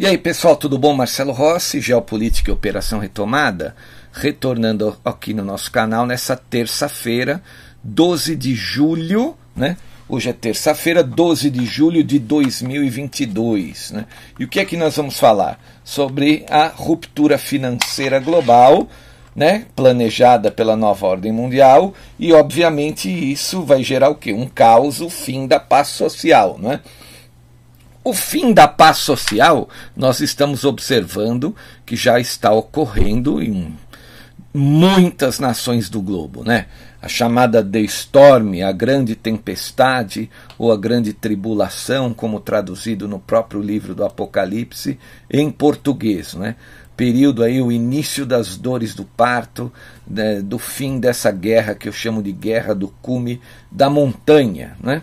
E aí, pessoal, tudo bom? Marcelo Rossi, Geopolítica e Operação Retomada, retornando aqui no nosso canal nessa terça-feira, 12 de julho, né? Hoje é terça-feira, 12 de julho de 2022. Né? E o que é que nós vamos falar? Sobre a ruptura financeira global, né, planejada pela nova ordem mundial, e obviamente isso vai gerar o quê? Um caos, o fim da paz social. Né? O fim da paz social, nós estamos observando que já está ocorrendo em muitas nações do globo, né? A chamada The Storm, a grande tempestade ou a grande tribulação, como traduzido no próprio livro do Apocalipse em português, né? Período aí o início das dores do parto, né? do fim dessa guerra que eu chamo de guerra do cume da montanha, né?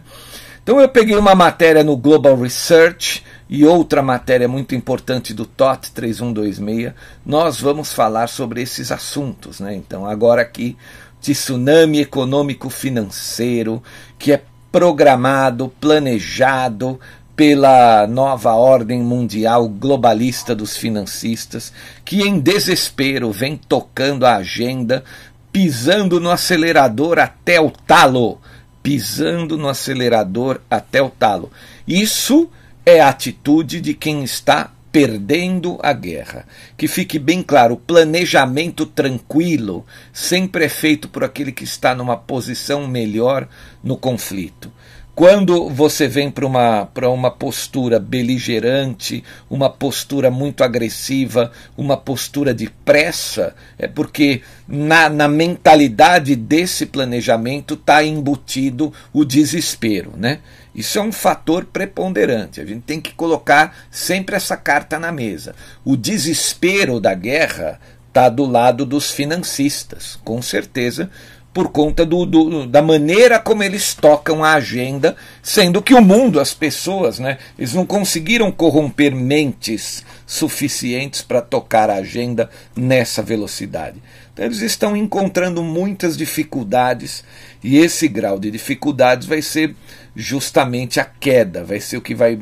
Então eu peguei uma matéria no Global Research e outra matéria muito importante do TOT 3126. Nós vamos falar sobre esses assuntos, né? Então agora aqui tsunami econômico financeiro que é programado, planejado pela nova ordem mundial globalista dos financistas, que em desespero vem tocando a agenda, pisando no acelerador até o talo pisando no acelerador até o talo. Isso é a atitude de quem está perdendo a guerra. Que fique bem claro, o planejamento tranquilo sempre é feito por aquele que está numa posição melhor no conflito. Quando você vem para uma, uma postura beligerante, uma postura muito agressiva, uma postura de pressa, é porque na, na mentalidade desse planejamento está embutido o desespero. Né? Isso é um fator preponderante. A gente tem que colocar sempre essa carta na mesa. O desespero da guerra está do lado dos financistas, com certeza por conta do, do, da maneira como eles tocam a agenda, sendo que o mundo, as pessoas, né, eles não conseguiram corromper mentes suficientes para tocar a agenda nessa velocidade. Então, eles estão encontrando muitas dificuldades e esse grau de dificuldades vai ser justamente a queda, vai ser o que vai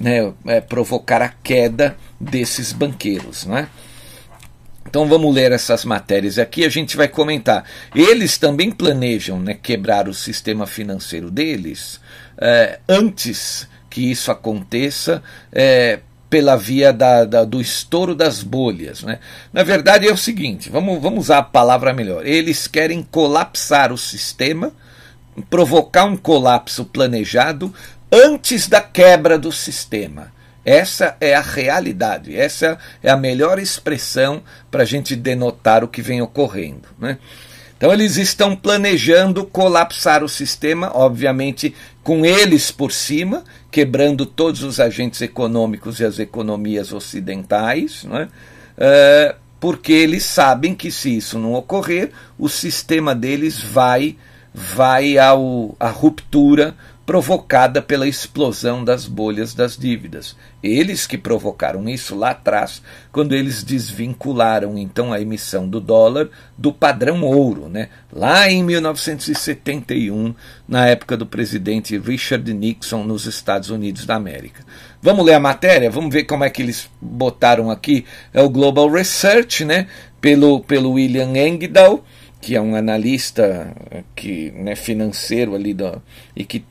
né, é, provocar a queda desses banqueiros. Não é? Então vamos ler essas matérias aqui, a gente vai comentar. Eles também planejam né, quebrar o sistema financeiro deles é, antes que isso aconteça. É, pela via da, da, do estouro das bolhas. Né? Na verdade, é o seguinte: vamos, vamos usar a palavra melhor. Eles querem colapsar o sistema, provocar um colapso planejado antes da quebra do sistema. Essa é a realidade, essa é a melhor expressão para a gente denotar o que vem ocorrendo. Né? Então, eles estão planejando colapsar o sistema, obviamente, com eles por cima, quebrando todos os agentes econômicos e as economias ocidentais, né? Porque eles sabem que se isso não ocorrer, o sistema deles vai vai ao, à ruptura provocada pela explosão das bolhas das dívidas. Eles que provocaram isso lá atrás, quando eles desvincularam então a emissão do dólar do padrão ouro, né? lá em 1971, na época do presidente Richard Nixon nos Estados Unidos da América. Vamos ler a matéria? Vamos ver como é que eles botaram aqui. É o Global Research, né? pelo, pelo William Engdahl que é um analista que né, financeiro ali do, e que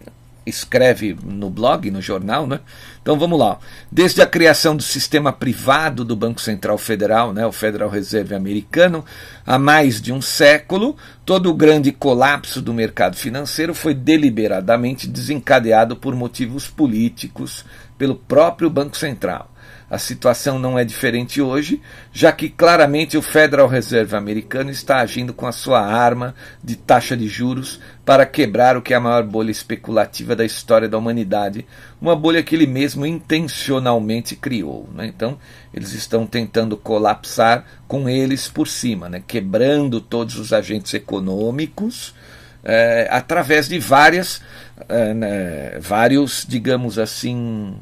escreve no blog, no jornal, né? Então vamos lá. Desde a criação do sistema privado do Banco Central Federal, né, o Federal Reserve americano, há mais de um século, todo o grande colapso do mercado financeiro foi deliberadamente desencadeado por motivos políticos pelo próprio Banco Central. A situação não é diferente hoje, já que claramente o Federal Reserve americano está agindo com a sua arma de taxa de juros para quebrar o que é a maior bolha especulativa da história da humanidade, uma bolha que ele mesmo intencionalmente criou. Né? Então, eles estão tentando colapsar com eles por cima, né? quebrando todos os agentes econômicos. É, através de várias, é, né, vários, digamos assim,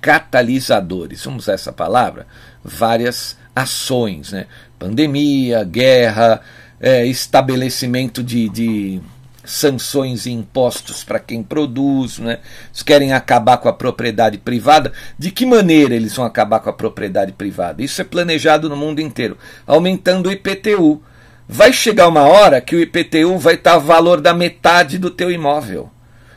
catalisadores, vamos usar essa palavra, várias ações, né? pandemia, guerra, é, estabelecimento de, de sanções e impostos para quem produz, né? Eles querem acabar com a propriedade privada. De que maneira eles vão acabar com a propriedade privada? Isso é planejado no mundo inteiro, aumentando o IPTU. Vai chegar uma hora que o IPTU vai estar o valor da metade do teu imóvel.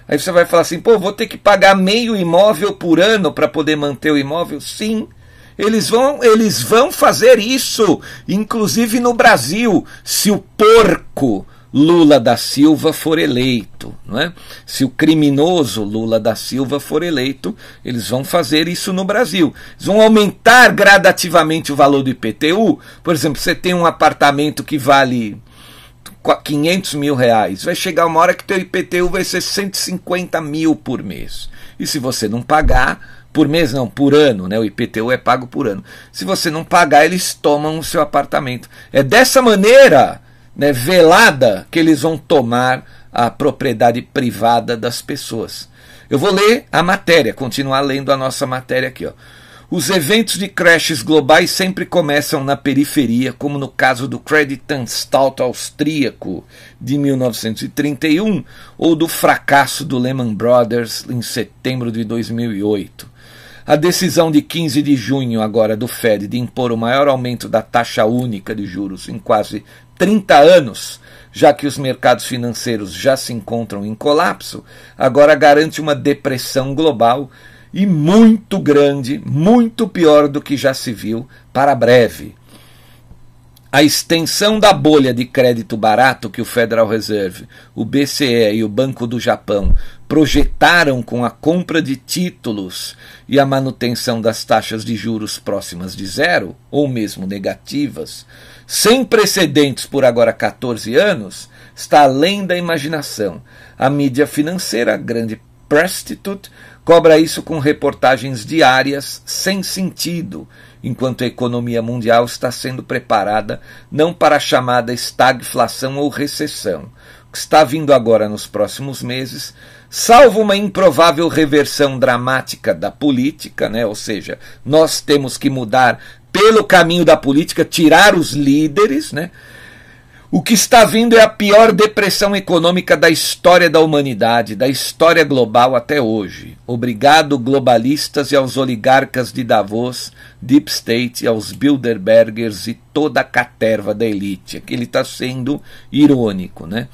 Aí você vai falar assim, pô, vou ter que pagar meio imóvel por ano para poder manter o imóvel? Sim. Eles vão, eles vão fazer isso, inclusive no Brasil, se o porco Lula da Silva for eleito, não é? Se o criminoso Lula da Silva for eleito, eles vão fazer isso no Brasil. Eles vão aumentar gradativamente o valor do IPTU. Por exemplo, você tem um apartamento que vale 500 mil reais, vai chegar uma hora que teu IPTU vai ser 150 mil por mês. E se você não pagar, por mês não, por ano, né? O IPTU é pago por ano. Se você não pagar, eles tomam o seu apartamento. É dessa maneira, né, velada, que eles vão tomar a propriedade privada das pessoas. Eu vou ler a matéria, continuar lendo a nossa matéria aqui, ó. Os eventos de crashes globais sempre começam na periferia, como no caso do Creditanstalt austríaco de 1931 ou do fracasso do Lehman Brothers em setembro de 2008. A decisão de 15 de junho agora do Fed de impor o maior aumento da taxa única de juros em quase 30 anos, já que os mercados financeiros já se encontram em colapso, agora garante uma depressão global e muito grande, muito pior do que já se viu para breve. A extensão da bolha de crédito barato que o Federal Reserve, o BCE e o Banco do Japão projetaram com a compra de títulos e a manutenção das taxas de juros próximas de zero, ou mesmo negativas, sem precedentes por agora 14 anos, está além da imaginação. A mídia financeira, a grande Prostitute, cobra isso com reportagens diárias sem sentido, enquanto a economia mundial está sendo preparada não para a chamada estagflação ou recessão. Que está vindo agora nos próximos meses, salvo uma improvável reversão dramática da política, né? ou seja, nós temos que mudar pelo caminho da política, tirar os líderes, né? O que está vindo é a pior depressão econômica da história da humanidade, da história global até hoje. Obrigado, globalistas e aos oligarcas de Davos, Deep State, aos Bilderbergers e toda a caterva da elite. Aqui ele está sendo irônico, né?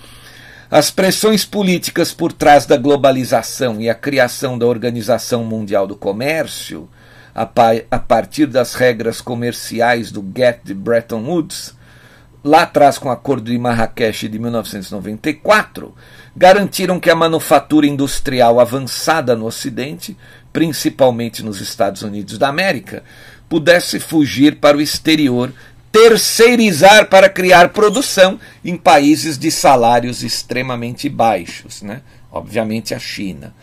As pressões políticas por trás da globalização e a criação da Organização Mundial do Comércio, a, pa a partir das regras comerciais do GATT de Bretton Woods, lá atrás com o Acordo de Marrakech de 1994, garantiram que a manufatura industrial avançada no Ocidente, principalmente nos Estados Unidos da América, pudesse fugir para o exterior, terceirizar para criar produção em países de salários extremamente baixos, né? obviamente a China.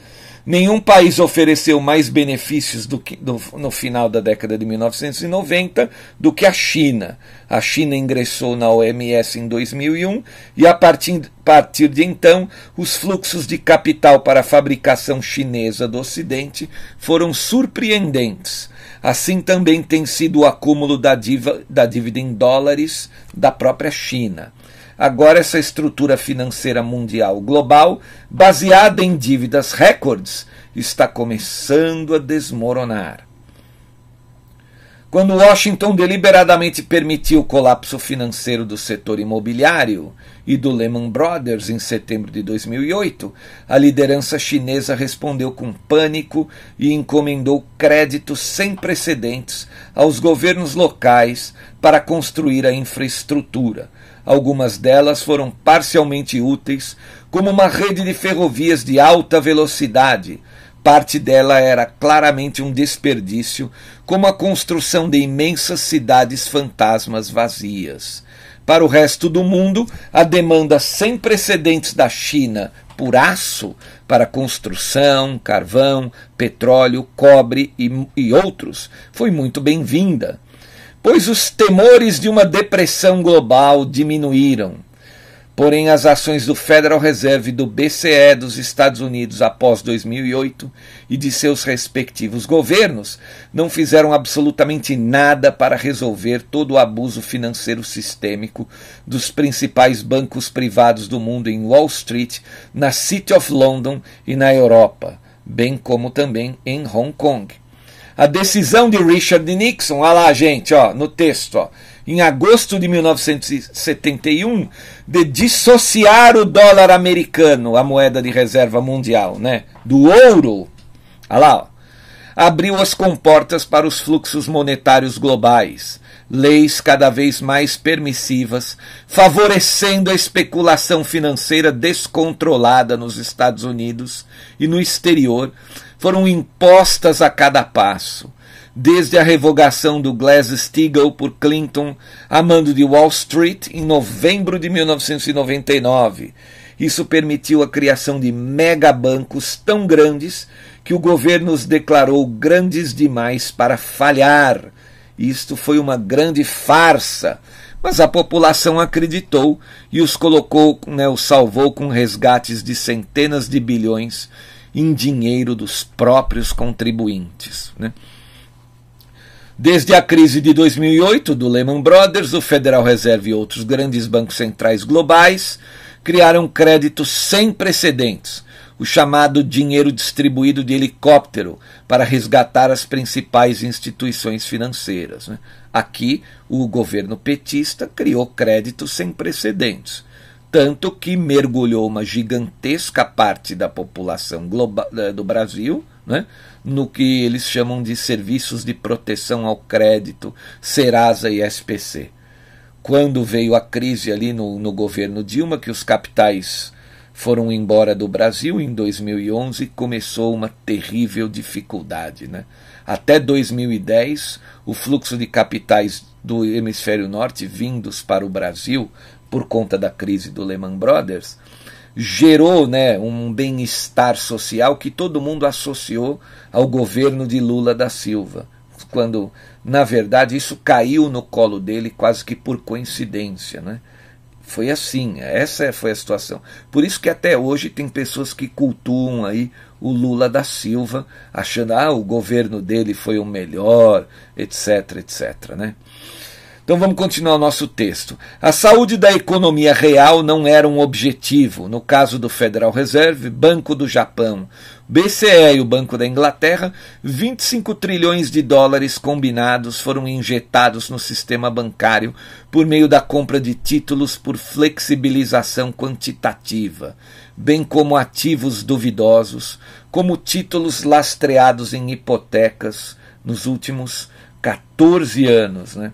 Nenhum país ofereceu mais benefícios do que, do, no final da década de 1990 do que a China. A China ingressou na OMS em 2001 e, a partir, partir de então, os fluxos de capital para a fabricação chinesa do Ocidente foram surpreendentes. Assim também tem sido o acúmulo da, diva, da dívida em dólares da própria China. Agora, essa estrutura financeira mundial global, baseada em dívidas recordes, está começando a desmoronar. Quando Washington deliberadamente permitiu o colapso financeiro do setor imobiliário e do Lehman Brothers em setembro de 2008, a liderança chinesa respondeu com pânico e encomendou créditos sem precedentes aos governos locais para construir a infraestrutura, Algumas delas foram parcialmente úteis, como uma rede de ferrovias de alta velocidade. Parte dela era claramente um desperdício, como a construção de imensas cidades fantasmas vazias. Para o resto do mundo, a demanda sem precedentes da China por aço para construção, carvão, petróleo, cobre e, e outros foi muito bem-vinda pois os temores de uma depressão global diminuíram. Porém, as ações do Federal Reserve e do BCE dos Estados Unidos após 2008 e de seus respectivos governos não fizeram absolutamente nada para resolver todo o abuso financeiro sistêmico dos principais bancos privados do mundo em Wall Street, na City of London e na Europa, bem como também em Hong Kong. A decisão de Richard Nixon, olha lá, gente, ó, no texto, ó, em agosto de 1971, de dissociar o dólar americano, a moeda de reserva mundial, né, do ouro, olha lá, ó, abriu as comportas para os fluxos monetários globais, leis cada vez mais permissivas, favorecendo a especulação financeira descontrolada nos Estados Unidos e no exterior, foram impostas a cada passo, desde a revogação do Glass-Steagall por Clinton a mando de Wall Street em novembro de 1999. Isso permitiu a criação de megabancos tão grandes que o governo os declarou grandes demais para falhar. Isto foi uma grande farsa, mas a população acreditou e os colocou, né, os salvou com resgates de centenas de bilhões em dinheiro dos próprios contribuintes. Né? Desde a crise de 2008 do Lehman Brothers, o Federal Reserve e outros grandes bancos centrais globais criaram créditos sem precedentes, o chamado dinheiro distribuído de helicóptero, para resgatar as principais instituições financeiras. Né? Aqui, o governo petista criou créditos sem precedentes tanto que mergulhou uma gigantesca parte da população global, do Brasil né, no que eles chamam de serviços de proteção ao crédito, Serasa e SPC. Quando veio a crise ali no, no governo Dilma, que os capitais foram embora do Brasil em 2011, começou uma terrível dificuldade. Né? Até 2010, o fluxo de capitais do hemisfério norte vindos para o Brasil por conta da crise do Lehman Brothers, gerou né, um bem-estar social que todo mundo associou ao governo de Lula da Silva, quando, na verdade, isso caiu no colo dele quase que por coincidência. Né? Foi assim, essa foi a situação. Por isso que até hoje tem pessoas que cultuam aí o Lula da Silva, achando ah, o governo dele foi o melhor, etc, etc. Né? Então vamos continuar o nosso texto. A saúde da economia real não era um objetivo. No caso do Federal Reserve, Banco do Japão, BCE e o Banco da Inglaterra, 25 trilhões de dólares combinados foram injetados no sistema bancário por meio da compra de títulos por flexibilização quantitativa, bem como ativos duvidosos, como títulos lastreados em hipotecas nos últimos 14 anos. Né?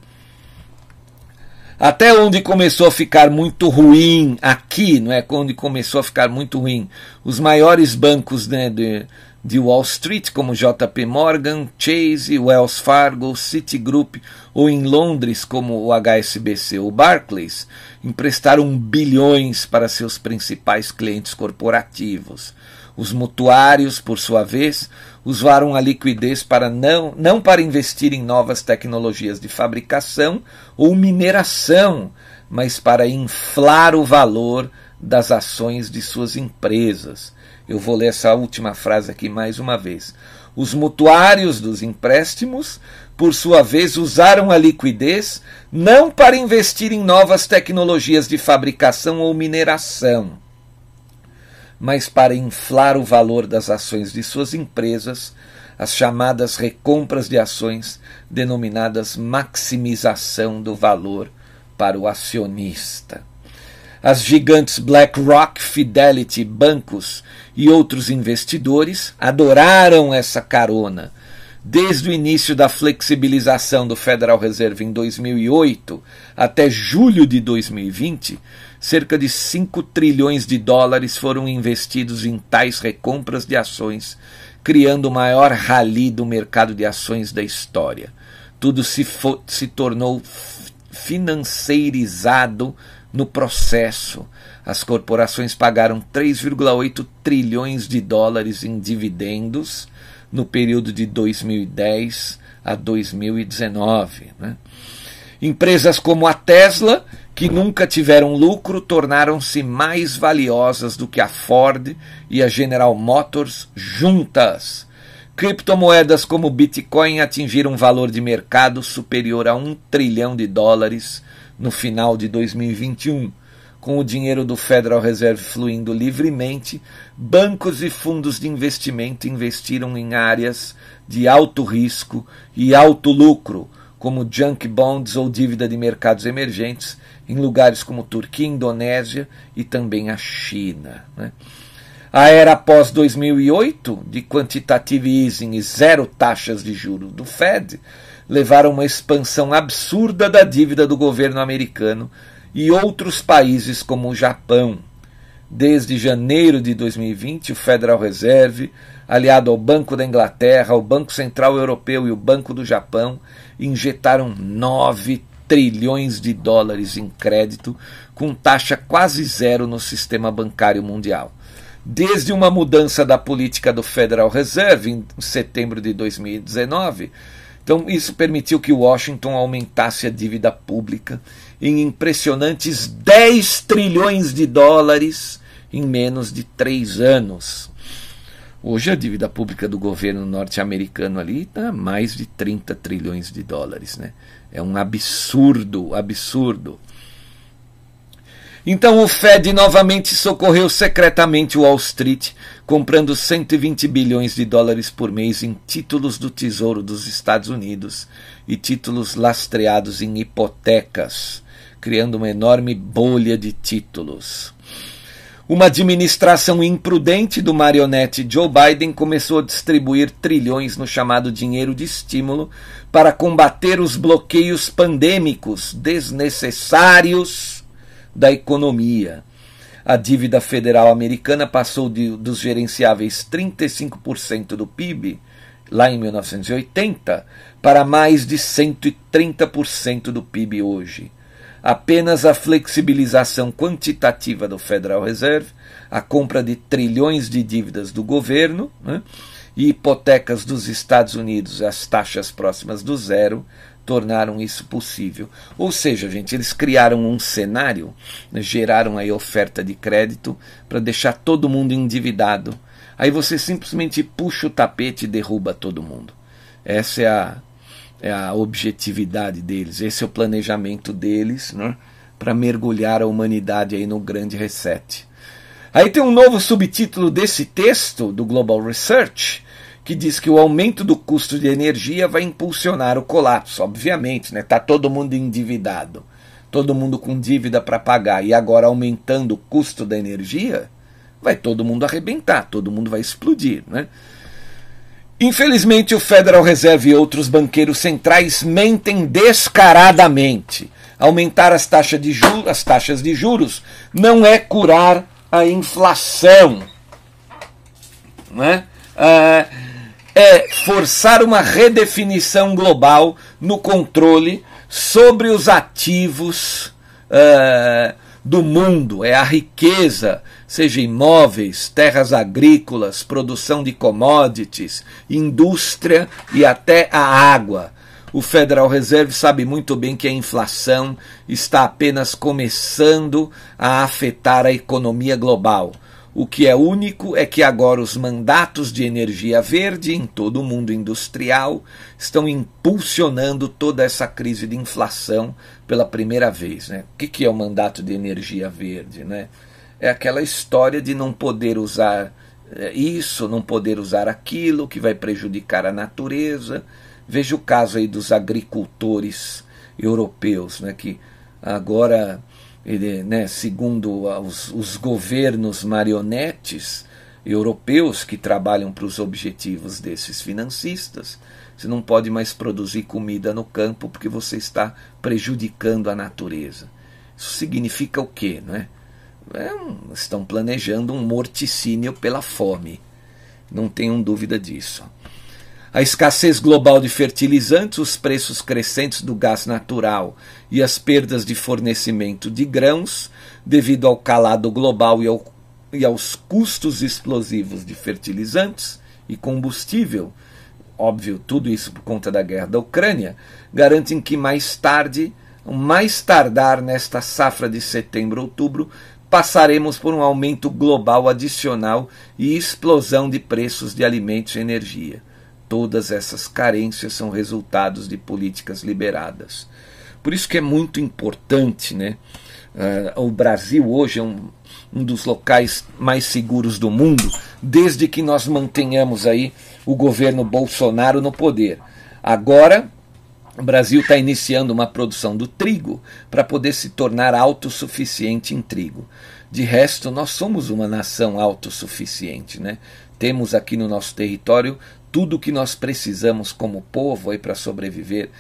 Até onde começou a ficar muito ruim aqui, não é? Onde começou a ficar muito ruim, os maiores bancos né, de, de Wall Street, como JP Morgan, Chase, Wells Fargo, Citigroup, ou em Londres, como o HSBC ou Barclays, emprestaram bilhões para seus principais clientes corporativos. Os mutuários, por sua vez, usaram a liquidez para não, não para investir em novas tecnologias de fabricação ou mineração, mas para inflar o valor das ações de suas empresas. Eu vou ler essa última frase aqui mais uma vez. Os mutuários dos empréstimos, por sua vez, usaram a liquidez não para investir em novas tecnologias de fabricação ou mineração, mas para inflar o valor das ações de suas empresas, as chamadas recompras de ações, denominadas maximização do valor para o acionista. As gigantes BlackRock, Fidelity, bancos e outros investidores adoraram essa carona. Desde o início da flexibilização do Federal Reserve em 2008 até julho de 2020, cerca de 5 trilhões de dólares foram investidos em tais recompras de ações, criando o maior rally do mercado de ações da história. Tudo se, se tornou financeirizado no processo. As corporações pagaram 3,8 trilhões de dólares em dividendos no período de 2010 a 2019. Né? Empresas como a Tesla, que nunca tiveram lucro, tornaram-se mais valiosas do que a Ford e a General Motors juntas. Criptomoedas como Bitcoin atingiram um valor de mercado superior a um trilhão de dólares no final de 2021. Com o dinheiro do Federal Reserve fluindo livremente, bancos e fundos de investimento investiram em áreas de alto risco e alto lucro, como junk bonds ou dívida de mercados emergentes, em lugares como Turquia, Indonésia e também a China. Né? A era após 2008, de quantitative easing e zero taxas de juros do Fed, levaram a uma expansão absurda da dívida do governo americano e outros países como o Japão. Desde janeiro de 2020, o Federal Reserve, aliado ao Banco da Inglaterra, ao Banco Central Europeu e o Banco do Japão, injetaram 9 trilhões de dólares em crédito, com taxa quase zero no sistema bancário mundial desde uma mudança da política do Federal Reserve em setembro de 2019. Então, isso permitiu que Washington aumentasse a dívida pública em impressionantes 10 trilhões de dólares em menos de três anos. Hoje a dívida pública do governo norte-americano ali está mais de 30 trilhões de dólares. Né? É um absurdo, absurdo. Então o Fed novamente socorreu secretamente Wall Street, comprando 120 bilhões de dólares por mês em títulos do Tesouro dos Estados Unidos e títulos lastreados em hipotecas, criando uma enorme bolha de títulos. Uma administração imprudente do marionete Joe Biden começou a distribuir trilhões no chamado dinheiro de estímulo para combater os bloqueios pandêmicos desnecessários da economia. A dívida federal americana passou de, dos gerenciáveis 35% do PIB, lá em 1980, para mais de 130% do PIB hoje. Apenas a flexibilização quantitativa do Federal Reserve, a compra de trilhões de dívidas do governo né, e hipotecas dos Estados Unidos às taxas próximas do zero tornaram isso possível. Ou seja, gente, eles criaram um cenário, né, geraram aí oferta de crédito para deixar todo mundo endividado. Aí você simplesmente puxa o tapete e derruba todo mundo. Essa é a, é a objetividade deles, esse é o planejamento deles né, para mergulhar a humanidade aí no grande reset. Aí tem um novo subtítulo desse texto do Global Research, que diz que o aumento do custo de energia vai impulsionar o colapso. Obviamente, né? Tá todo mundo endividado, todo mundo com dívida para pagar e agora aumentando o custo da energia, vai todo mundo arrebentar, todo mundo vai explodir, né? Infelizmente, o Federal Reserve e outros banqueiros centrais mentem descaradamente. Aumentar as taxas de juros, as taxas de juros não é curar a inflação, né? Uh, é forçar uma redefinição global no controle sobre os ativos uh, do mundo, é a riqueza, seja imóveis, terras agrícolas, produção de commodities, indústria e até a água. O Federal Reserve sabe muito bem que a inflação está apenas começando a afetar a economia global. O que é único é que agora os mandatos de energia verde em todo o mundo industrial estão impulsionando toda essa crise de inflação pela primeira vez. Né? O que é o mandato de energia verde? Né? É aquela história de não poder usar eh, isso, não poder usar aquilo, que vai prejudicar a natureza. Veja o caso aí dos agricultores europeus, né, que agora ele, né, segundo os, os governos marionetes europeus que trabalham para os objetivos desses financistas, você não pode mais produzir comida no campo porque você está prejudicando a natureza. Isso significa o quê? Não é? É um, estão planejando um morticínio pela fome. Não tenham dúvida disso. A escassez global de fertilizantes, os preços crescentes do gás natural e as perdas de fornecimento de grãos, devido ao calado global e, ao, e aos custos explosivos de fertilizantes e combustível, óbvio, tudo isso por conta da guerra da Ucrânia, garantem que mais tarde, mais tardar nesta safra de setembro-outubro, passaremos por um aumento global adicional e explosão de preços de alimentos e energia. Todas essas carências são resultados de políticas liberadas. Por isso que é muito importante, né? Uh, o Brasil hoje é um, um dos locais mais seguros do mundo, desde que nós mantenhamos aí o governo Bolsonaro no poder. Agora, o Brasil está iniciando uma produção do trigo para poder se tornar autossuficiente em trigo. De resto, nós somos uma nação autossuficiente. Né? Temos aqui no nosso território tudo o que nós precisamos como povo para sobreviver.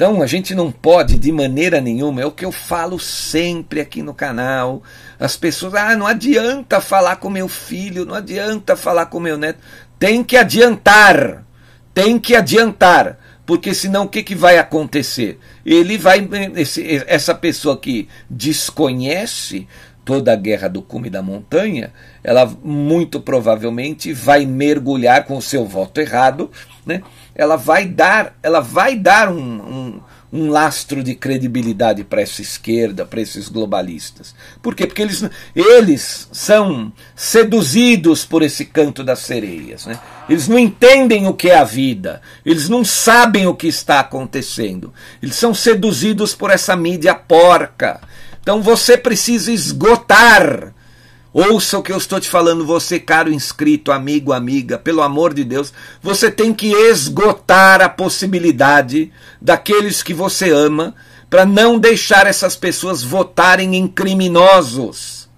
Então a gente não pode de maneira nenhuma, é o que eu falo sempre aqui no canal. As pessoas, ah, não adianta falar com meu filho, não adianta falar com meu neto. Tem que adiantar, tem que adiantar, porque senão o que, que vai acontecer? Ele vai, esse, essa pessoa que desconhece toda a guerra do cume da montanha, ela muito provavelmente vai mergulhar com o seu voto errado, né? ela vai dar, ela vai dar um, um, um lastro de credibilidade para essa esquerda, para esses globalistas. Por quê? Porque eles, eles são seduzidos por esse canto das sereias. Né? Eles não entendem o que é a vida, eles não sabem o que está acontecendo. Eles são seduzidos por essa mídia porca. Então você precisa esgotar Ouça o que eu estou te falando, você, caro inscrito, amigo, amiga, pelo amor de Deus, você tem que esgotar a possibilidade daqueles que você ama para não deixar essas pessoas votarem em criminosos.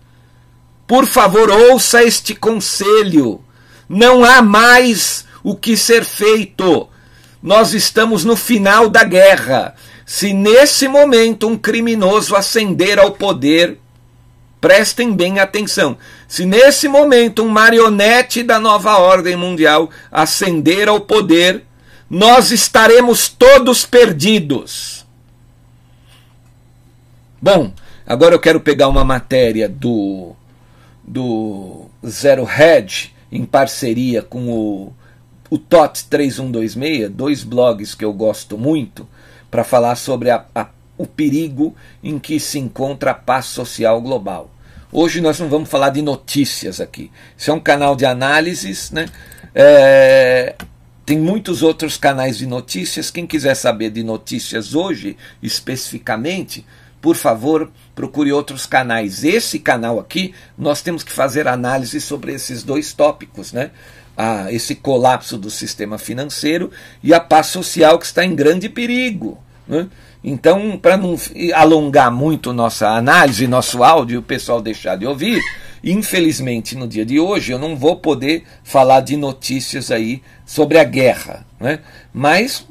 Por favor, ouça este conselho. Não há mais o que ser feito. Nós estamos no final da guerra. Se nesse momento um criminoso ascender ao poder, Prestem bem atenção. Se nesse momento um marionete da nova ordem mundial ascender ao poder, nós estaremos todos perdidos. Bom, agora eu quero pegar uma matéria do, do Zero Hedge em parceria com o, o TOT 3126, dois blogs que eu gosto muito, para falar sobre a, a o perigo em que se encontra a paz social global. Hoje nós não vamos falar de notícias aqui. Isso é um canal de análises, né? É, tem muitos outros canais de notícias. Quem quiser saber de notícias hoje, especificamente, por favor, procure outros canais. Esse canal aqui, nós temos que fazer análise sobre esses dois tópicos, né? Ah, esse colapso do sistema financeiro e a paz social que está em grande perigo. Né? Então, para não alongar muito nossa análise, nosso áudio, o pessoal deixar de ouvir, infelizmente no dia de hoje eu não vou poder falar de notícias aí sobre a guerra. Né? Mas,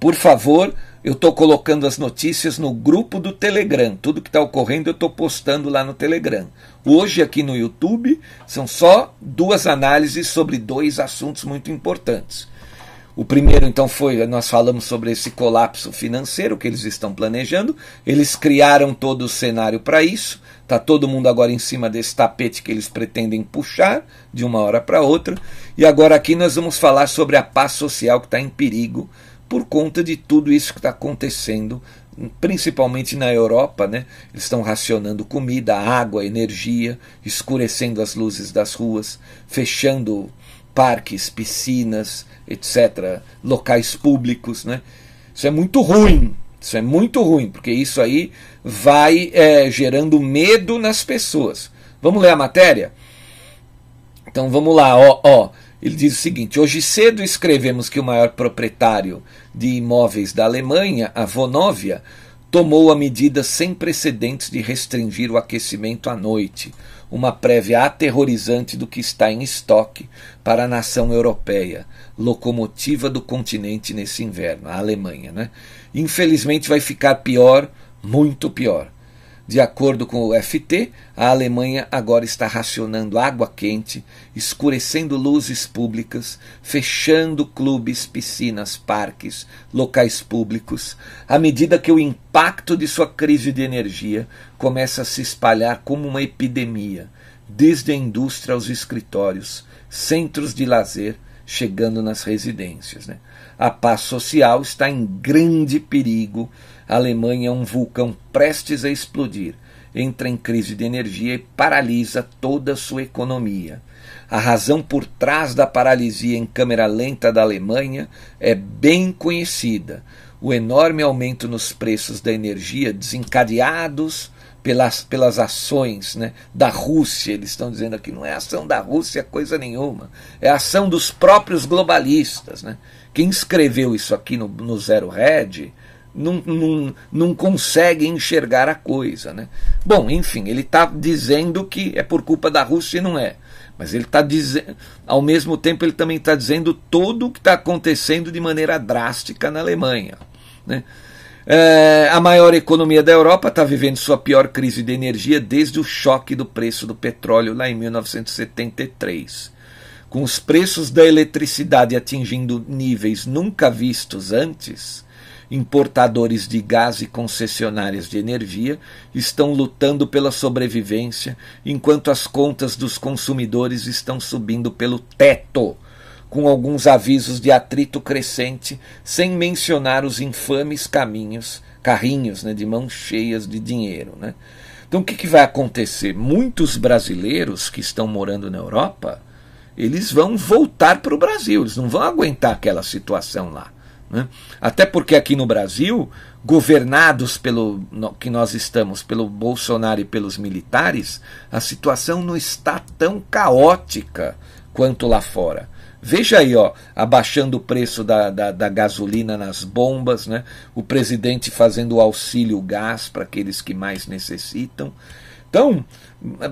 por favor, eu estou colocando as notícias no grupo do Telegram. Tudo que está ocorrendo eu estou postando lá no Telegram. Hoje, aqui no YouTube, são só duas análises sobre dois assuntos muito importantes. O primeiro, então, foi. Nós falamos sobre esse colapso financeiro que eles estão planejando. Eles criaram todo o cenário para isso. Está todo mundo agora em cima desse tapete que eles pretendem puxar de uma hora para outra. E agora aqui nós vamos falar sobre a paz social que está em perigo por conta de tudo isso que está acontecendo, principalmente na Europa. Né? Eles estão racionando comida, água, energia, escurecendo as luzes das ruas, fechando parques, piscinas, etc., locais públicos. Né? Isso é muito ruim. Isso é muito ruim, porque isso aí vai é, gerando medo nas pessoas. Vamos ler a matéria? Então vamos lá, ó, ó. Ele diz o seguinte: hoje cedo escrevemos que o maior proprietário de imóveis da Alemanha, a Vonovia, tomou a medida sem precedentes de restringir o aquecimento à noite, uma prévia aterrorizante do que está em estoque para a nação europeia, locomotiva do continente nesse inverno, a Alemanha. Né? Infelizmente vai ficar pior, muito pior. De acordo com o FT, a Alemanha agora está racionando água quente, escurecendo luzes públicas, fechando clubes, piscinas, parques, locais públicos, à medida que o impacto de sua crise de energia começa a se espalhar como uma epidemia, desde a indústria aos escritórios, centros de lazer, chegando nas residências. Né? A paz social está em grande perigo a Alemanha é um vulcão prestes a explodir, entra em crise de energia e paralisa toda a sua economia. A razão por trás da paralisia em câmera lenta da Alemanha é bem conhecida: o enorme aumento nos preços da energia desencadeados pelas, pelas ações né, da Rússia. Eles estão dizendo aqui, não é ação da Rússia coisa nenhuma, é ação dos próprios globalistas. Né? Quem escreveu isso aqui no, no Zero Red não, não, não consegue enxergar a coisa. Né? Bom, enfim, ele está dizendo que é por culpa da Rússia e não é. Mas ele está dizendo, ao mesmo tempo, ele também está dizendo tudo o que está acontecendo de maneira drástica na Alemanha. Né? É, a maior economia da Europa está vivendo sua pior crise de energia desde o choque do preço do petróleo lá em 1973. Com os preços da eletricidade atingindo níveis nunca vistos antes, importadores de gás e concessionárias de energia estão lutando pela sobrevivência, enquanto as contas dos consumidores estão subindo pelo teto, com alguns avisos de atrito crescente, sem mencionar os infames caminhos, carrinhos né, de mãos cheias de dinheiro. Né? Então o que, que vai acontecer? Muitos brasileiros que estão morando na Europa, eles vão voltar para o Brasil, eles não vão aguentar aquela situação lá. Né? Até porque aqui no Brasil, governados pelo no, que nós estamos, pelo Bolsonaro e pelos militares, a situação não está tão caótica quanto lá fora. Veja aí, ó, abaixando o preço da, da, da gasolina nas bombas, né? o presidente fazendo o auxílio gás para aqueles que mais necessitam. Então,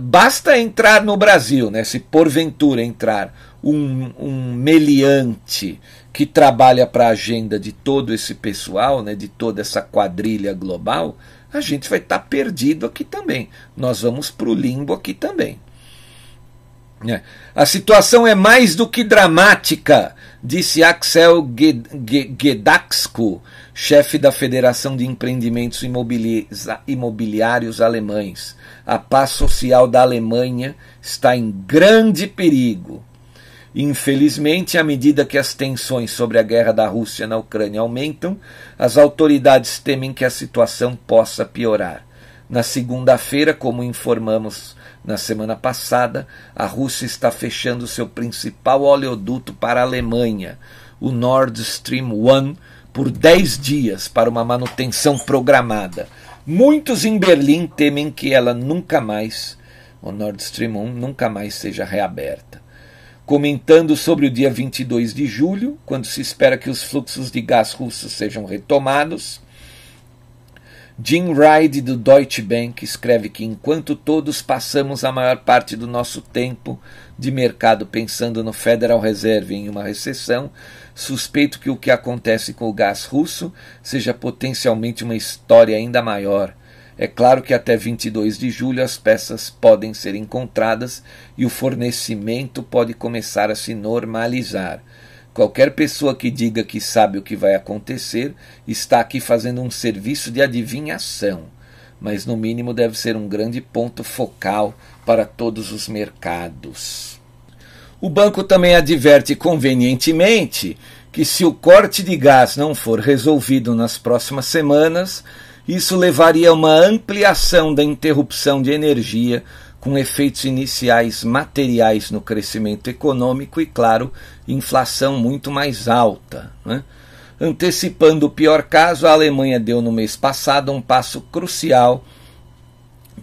basta entrar no Brasil, né? se porventura entrar um, um meliante que trabalha para a agenda de todo esse pessoal, né, de toda essa quadrilha global, a gente vai estar tá perdido aqui também. Nós vamos para o limbo aqui também. É. A situação é mais do que dramática, disse Axel Gedaxko, chefe da Federação de Empreendimentos Imobiliários Alemães. A paz social da Alemanha está em grande perigo. Infelizmente, à medida que as tensões sobre a guerra da Rússia na Ucrânia aumentam, as autoridades temem que a situação possa piorar. Na segunda-feira, como informamos na semana passada, a Rússia está fechando seu principal oleoduto para a Alemanha, o Nord Stream 1, por 10 dias para uma manutenção programada. Muitos em Berlim temem que ela nunca mais, o Nord Stream 1, nunca mais seja reaberta comentando sobre o dia 22 de julho, quando se espera que os fluxos de gás russos sejam retomados. Jim Ride, do Deutsche Bank, escreve que enquanto todos passamos a maior parte do nosso tempo de mercado pensando no Federal Reserve em uma recessão, suspeito que o que acontece com o gás russo seja potencialmente uma história ainda maior é claro que até 22 de julho as peças podem ser encontradas e o fornecimento pode começar a se normalizar. Qualquer pessoa que diga que sabe o que vai acontecer está aqui fazendo um serviço de adivinhação, mas no mínimo deve ser um grande ponto focal para todos os mercados. O banco também adverte convenientemente que, se o corte de gás não for resolvido nas próximas semanas, isso levaria a uma ampliação da interrupção de energia com efeitos iniciais materiais no crescimento econômico e, claro, inflação muito mais alta. Né? Antecipando o pior caso, a Alemanha deu no mês passado um passo crucial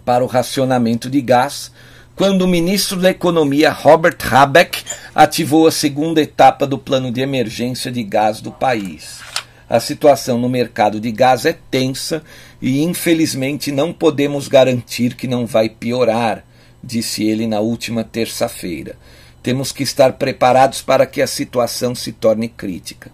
para o racionamento de gás, quando o ministro da Economia Robert Habeck ativou a segunda etapa do plano de emergência de gás do país. A situação no mercado de gás é tensa e, infelizmente, não podemos garantir que não vai piorar, disse ele na última terça-feira. Temos que estar preparados para que a situação se torne crítica.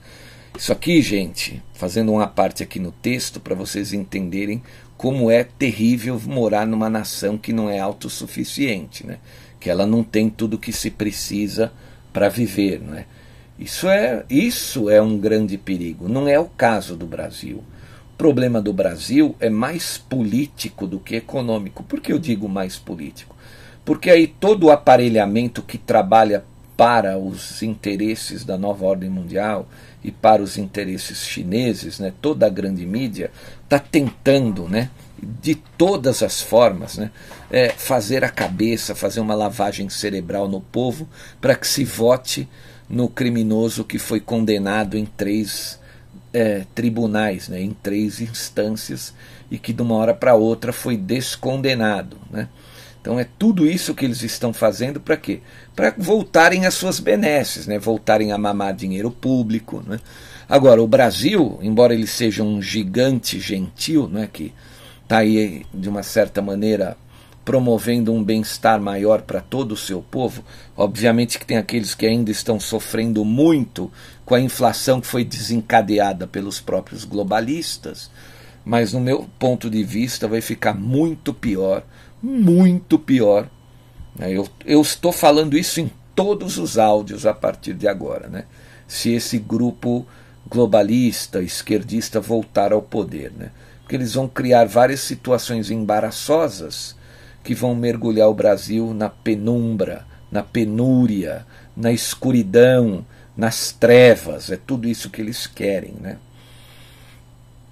Isso aqui, gente, fazendo uma parte aqui no texto para vocês entenderem como é terrível morar numa nação que não é autossuficiente, né? que ela não tem tudo que se precisa para viver. Não é? Isso, é, isso é um grande perigo. Não é o caso do Brasil. O problema do Brasil é mais político do que econômico. Por que eu digo mais político? Porque aí todo o aparelhamento que trabalha para os interesses da nova ordem mundial e para os interesses chineses, né, toda a grande mídia está tentando, né, de todas as formas, né, é, fazer a cabeça, fazer uma lavagem cerebral no povo para que se vote no criminoso que foi condenado em três é, tribunais, né, em três instâncias e que de uma hora para outra foi descondenado, né. Então é tudo isso que eles estão fazendo para quê? Para voltarem às suas benesses, né? voltarem a mamar dinheiro público. Né? Agora, o Brasil, embora ele seja um gigante gentil, né? que está aí de uma certa maneira promovendo um bem-estar maior para todo o seu povo, obviamente que tem aqueles que ainda estão sofrendo muito com a inflação que foi desencadeada pelos próprios globalistas, mas no meu ponto de vista vai ficar muito pior muito pior. Né? Eu, eu estou falando isso em todos os áudios a partir de agora. Né? Se esse grupo globalista, esquerdista voltar ao poder. Né? Porque eles vão criar várias situações embaraçosas que vão mergulhar o Brasil na penumbra, na penúria, na escuridão, nas trevas. É tudo isso que eles querem. Né?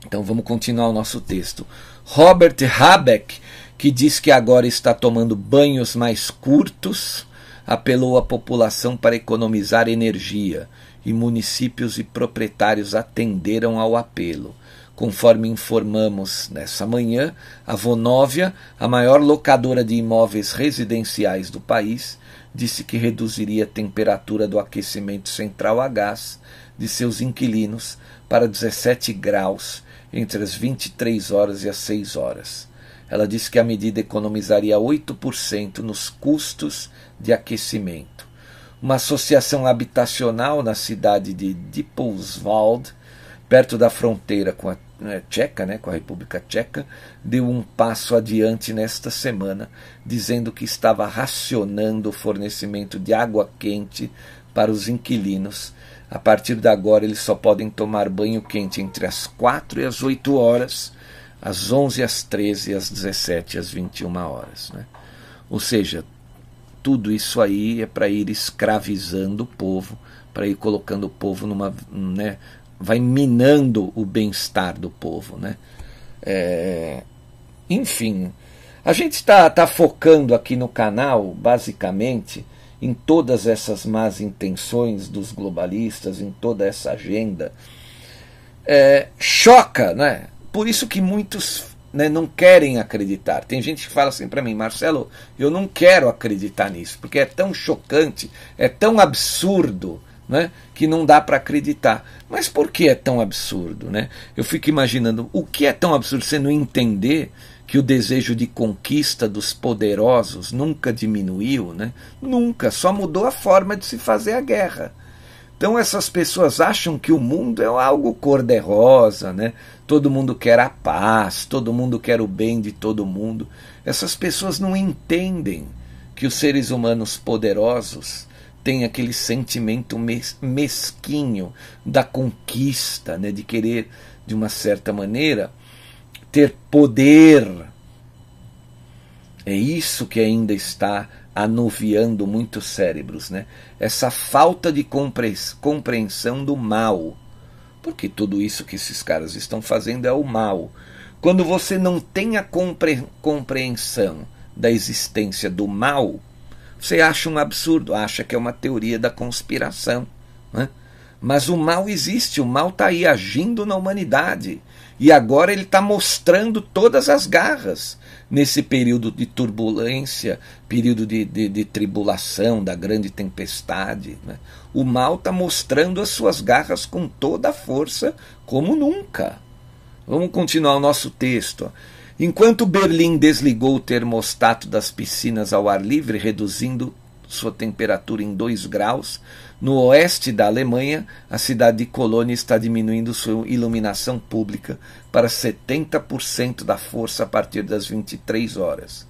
Então vamos continuar o nosso texto. Robert Habeck que diz que agora está tomando banhos mais curtos, apelou à população para economizar energia e municípios e proprietários atenderam ao apelo. Conforme informamos nessa manhã, a Vonóvia, a maior locadora de imóveis residenciais do país, disse que reduziria a temperatura do aquecimento central a gás de seus inquilinos para 17 graus entre as 23 horas e as 6 horas. Ela disse que a medida economizaria 8% nos custos de aquecimento. Uma associação habitacional na cidade de Diepolswald, perto da fronteira com a Tcheca, né, com a República Tcheca, deu um passo adiante nesta semana, dizendo que estava racionando o fornecimento de água quente para os inquilinos. A partir de agora, eles só podem tomar banho quente entre as 4 e as 8 horas às 11, às 13, às 17, às 21 horas. Né? Ou seja, tudo isso aí é para ir escravizando o povo, para ir colocando o povo numa. Né, vai minando o bem-estar do povo. Né? É, enfim, a gente está tá focando aqui no canal, basicamente, em todas essas más intenções dos globalistas, em toda essa agenda. É, choca, né? por isso que muitos né, não querem acreditar. Tem gente que fala assim para mim, Marcelo, eu não quero acreditar nisso, porque é tão chocante, é tão absurdo, né, que não dá para acreditar. Mas por que é tão absurdo? Né? Eu fico imaginando o que é tão absurdo você não entender que o desejo de conquista dos poderosos nunca diminuiu, né? Nunca, só mudou a forma de se fazer a guerra. Então essas pessoas acham que o mundo é algo cor-de-rosa, né? Todo mundo quer a paz, todo mundo quer o bem de todo mundo. Essas pessoas não entendem que os seres humanos poderosos tem aquele sentimento mes mesquinho da conquista, né, de querer, de uma certa maneira, ter poder. É isso que ainda está anuviando muitos cérebros, né? Essa falta de compreensão do mal. Porque tudo isso que esses caras estão fazendo é o mal. Quando você não tem a compre compreensão da existência do mal, você acha um absurdo, acha que é uma teoria da conspiração. Né? Mas o mal existe, o mal está aí agindo na humanidade. E agora ele está mostrando todas as garras nesse período de turbulência, período de, de, de tribulação, da grande tempestade. Né? O mal está mostrando as suas garras com toda a força, como nunca. Vamos continuar o nosso texto. Enquanto Berlim desligou o termostato das piscinas ao ar livre, reduzindo sua temperatura em 2 graus, no oeste da Alemanha, a cidade de Colônia está diminuindo sua iluminação pública para 70% da força a partir das 23 horas.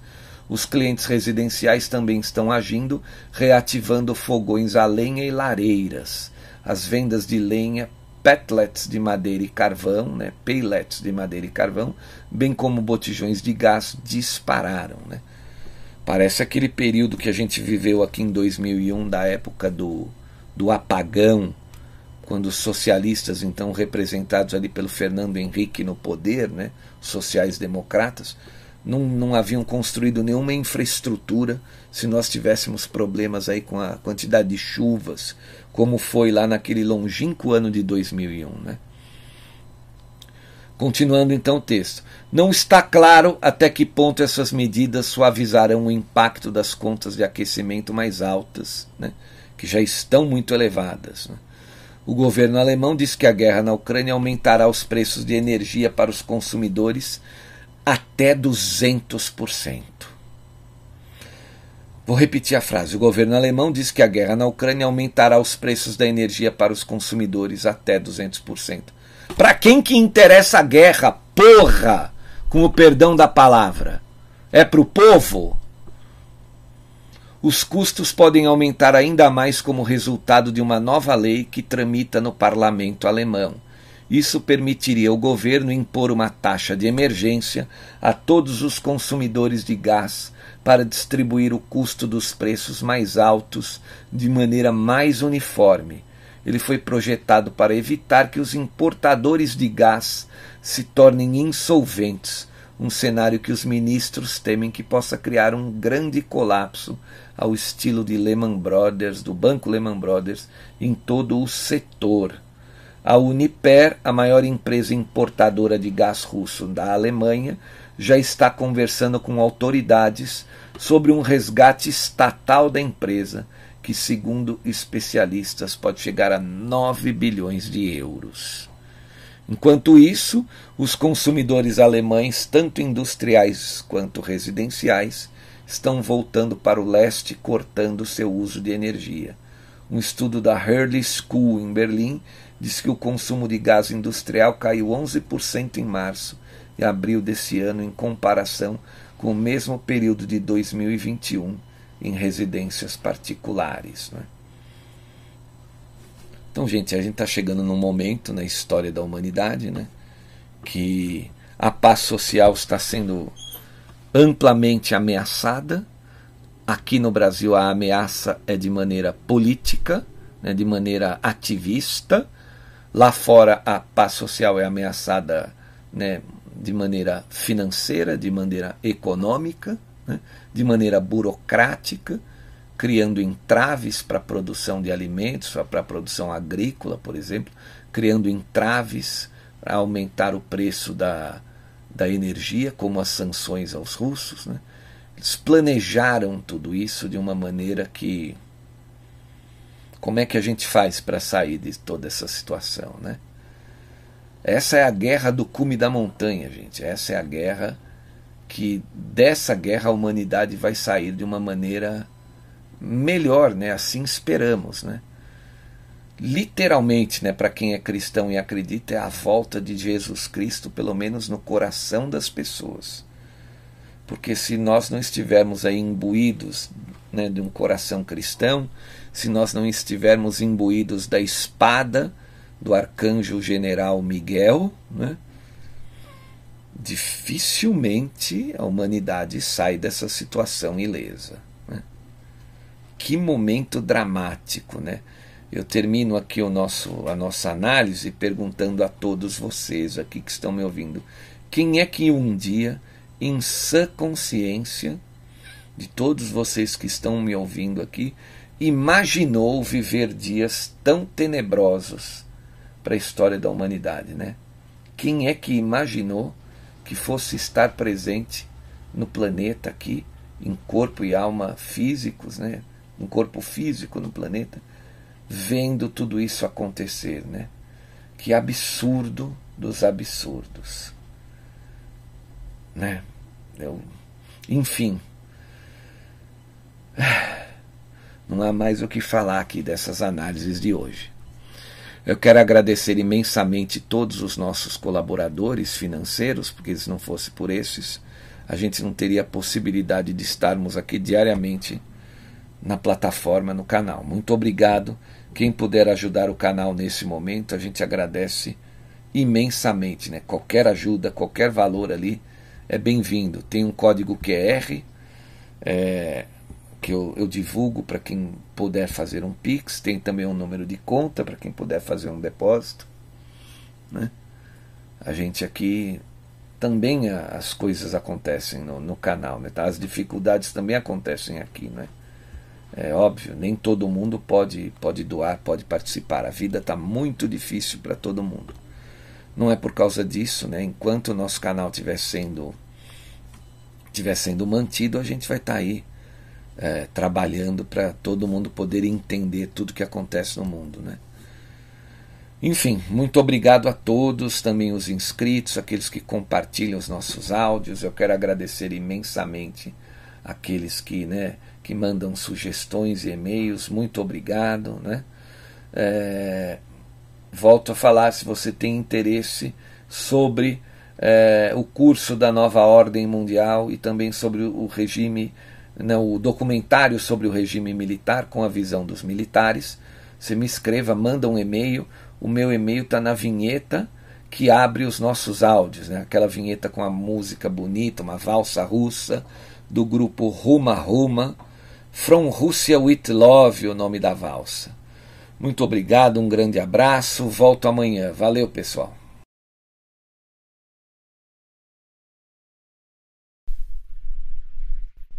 Os clientes residenciais também estão agindo, reativando fogões a lenha e lareiras. As vendas de lenha petlets de madeira e carvão, né, de madeira e carvão, bem como botijões de gás dispararam. Né. Parece aquele período que a gente viveu aqui em 2001, da época do, do apagão, quando os socialistas, então representados ali pelo Fernando Henrique no poder, né, sociais-democratas, não, não haviam construído nenhuma infraestrutura se nós tivéssemos problemas aí com a quantidade de chuvas, como foi lá naquele longínquo ano de 2001. Né? Continuando então o texto. Não está claro até que ponto essas medidas suavizarão o impacto das contas de aquecimento mais altas, né, que já estão muito elevadas. Né. O governo alemão diz que a guerra na Ucrânia aumentará os preços de energia para os consumidores até 200%. Vou repetir a frase. O governo alemão diz que a guerra na Ucrânia aumentará os preços da energia para os consumidores até 200%. Para quem que interessa a guerra, porra, com o perdão da palavra? É para o povo? Os custos podem aumentar ainda mais como resultado de uma nova lei que tramita no parlamento alemão. Isso permitiria ao governo impor uma taxa de emergência a todos os consumidores de gás para distribuir o custo dos preços mais altos de maneira mais uniforme. Ele foi projetado para evitar que os importadores de gás se tornem insolventes, um cenário que os ministros temem que possa criar um grande colapso ao estilo de Lehman Brothers, do Banco Lehman Brothers, em todo o setor. A Uniper, a maior empresa importadora de gás russo da Alemanha, já está conversando com autoridades sobre um resgate estatal da empresa, que, segundo especialistas, pode chegar a 9 bilhões de euros. Enquanto isso, os consumidores alemães, tanto industriais quanto residenciais, estão voltando para o leste, cortando seu uso de energia. Um estudo da Hurley School em Berlim diz que o consumo de gás industrial caiu 11% em março e abril desse ano em comparação com o mesmo período de 2021 em residências particulares. Né? Então, gente, a gente está chegando num momento na história da humanidade né, que a paz social está sendo amplamente ameaçada. Aqui no Brasil, a ameaça é de maneira política, né, de maneira ativista. Lá fora, a paz social é ameaçada né, de maneira financeira, de maneira econômica, né, de maneira burocrática, criando entraves para a produção de alimentos, para a produção agrícola, por exemplo, criando entraves para aumentar o preço da, da energia, como as sanções aos russos. Né. Eles planejaram tudo isso de uma maneira que. Como é que a gente faz para sair de toda essa situação, né? Essa é a guerra do cume da montanha, gente. Essa é a guerra que dessa guerra a humanidade vai sair de uma maneira melhor, né? Assim esperamos, né? Literalmente, né, para quem é cristão e acredita, é a volta de Jesus Cristo, pelo menos no coração das pessoas. Porque se nós não estivermos aí imbuídos né, de um coração cristão, se nós não estivermos imbuídos da espada do arcanjo general Miguel, né, dificilmente a humanidade sai dessa situação ilesa. Né? Que momento dramático, né? Eu termino aqui o nosso, a nossa análise perguntando a todos vocês aqui que estão me ouvindo: quem é que um dia, em sã consciência, de todos vocês que estão me ouvindo aqui, imaginou viver dias tão tenebrosos para a história da humanidade, né? Quem é que imaginou que fosse estar presente no planeta aqui, em corpo e alma físicos, né? Um corpo físico no planeta, vendo tudo isso acontecer, né? Que absurdo dos absurdos, né? Eu, enfim, não há mais o que falar aqui dessas análises de hoje. Eu quero agradecer imensamente todos os nossos colaboradores financeiros, porque se não fosse por esses, a gente não teria a possibilidade de estarmos aqui diariamente na plataforma, no canal. Muito obrigado. Quem puder ajudar o canal nesse momento, a gente agradece imensamente. Né? Qualquer ajuda, qualquer valor ali é bem-vindo. Tem um código QR é, que eu, eu divulgo para quem puder fazer um Pix. Tem também um número de conta para quem puder fazer um depósito. Né? A gente aqui também as coisas acontecem no, no canal, né? Tá? As dificuldades também acontecem aqui, né? É óbvio, nem todo mundo pode, pode doar, pode participar. A vida está muito difícil para todo mundo. Não é por causa disso, né? Enquanto o nosso canal estiver sendo, tiver sendo mantido, a gente vai estar tá aí é, trabalhando para todo mundo poder entender tudo que acontece no mundo, né? Enfim, muito obrigado a todos, também os inscritos, aqueles que compartilham os nossos áudios. Eu quero agradecer imensamente aqueles que, né, que mandam sugestões e e-mails. Muito obrigado, né? É, volto a falar, se você tem interesse sobre é, o curso da nova ordem mundial e também sobre o regime, o documentário sobre o regime militar com a visão dos militares, você me escreva, manda um e-mail. O meu e-mail está na vinheta que abre os nossos áudios, né? aquela vinheta com a música bonita, uma valsa russa do grupo Ruma Ruma, From Russia with Love, o nome da valsa. Muito obrigado, um grande abraço, volto amanhã. Valeu, pessoal.